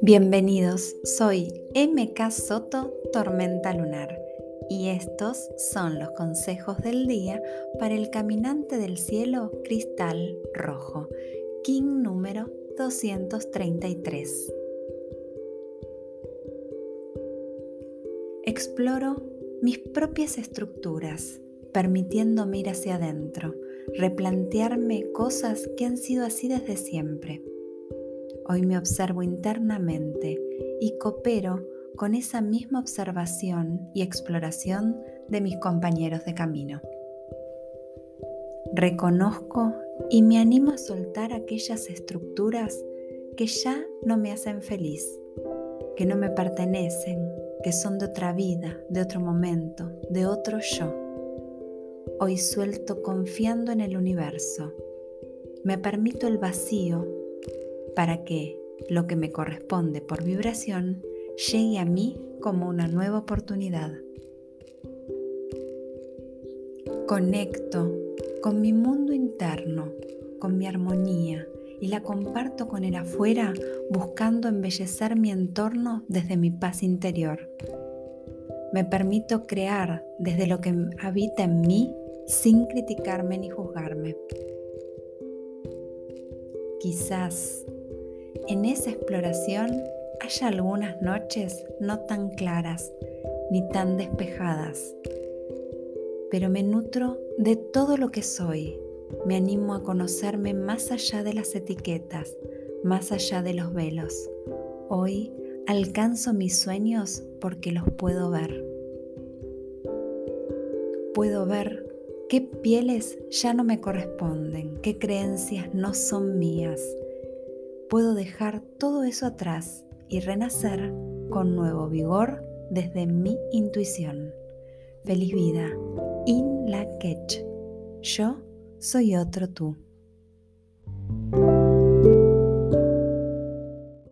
Bienvenidos, soy MK Soto Tormenta Lunar y estos son los consejos del día para el caminante del cielo cristal rojo, King número 233. Exploro mis propias estructuras, permitiéndome ir hacia adentro, replantearme cosas que han sido así desde siempre Hoy me observo internamente y coopero con esa misma observación y exploración de mis compañeros de camino. Reconozco y me animo a soltar aquellas estructuras que ya no me hacen feliz, que no me pertenecen, que son de otra vida, de otro momento, de otro yo. Hoy suelto confiando en el universo. Me permito el vacío para que lo que me corresponde por vibración llegue a mí como una nueva oportunidad. Conecto con mi mundo interno, con mi armonía y la comparto con el afuera buscando embellecer mi entorno desde mi paz interior. Me permito crear desde lo que habita en mí sin criticarme ni juzgarme. Quizás en esa exploración hay algunas noches no tan claras ni tan despejadas, pero me nutro de todo lo que soy. Me animo a conocerme más allá de las etiquetas, más allá de los velos. Hoy alcanzo mis sueños porque los puedo ver. Puedo ver qué pieles ya no me corresponden, qué creencias no son mías puedo dejar todo eso atrás y renacer con nuevo vigor desde mi intuición. Feliz vida. In la Ketch. Yo soy otro tú.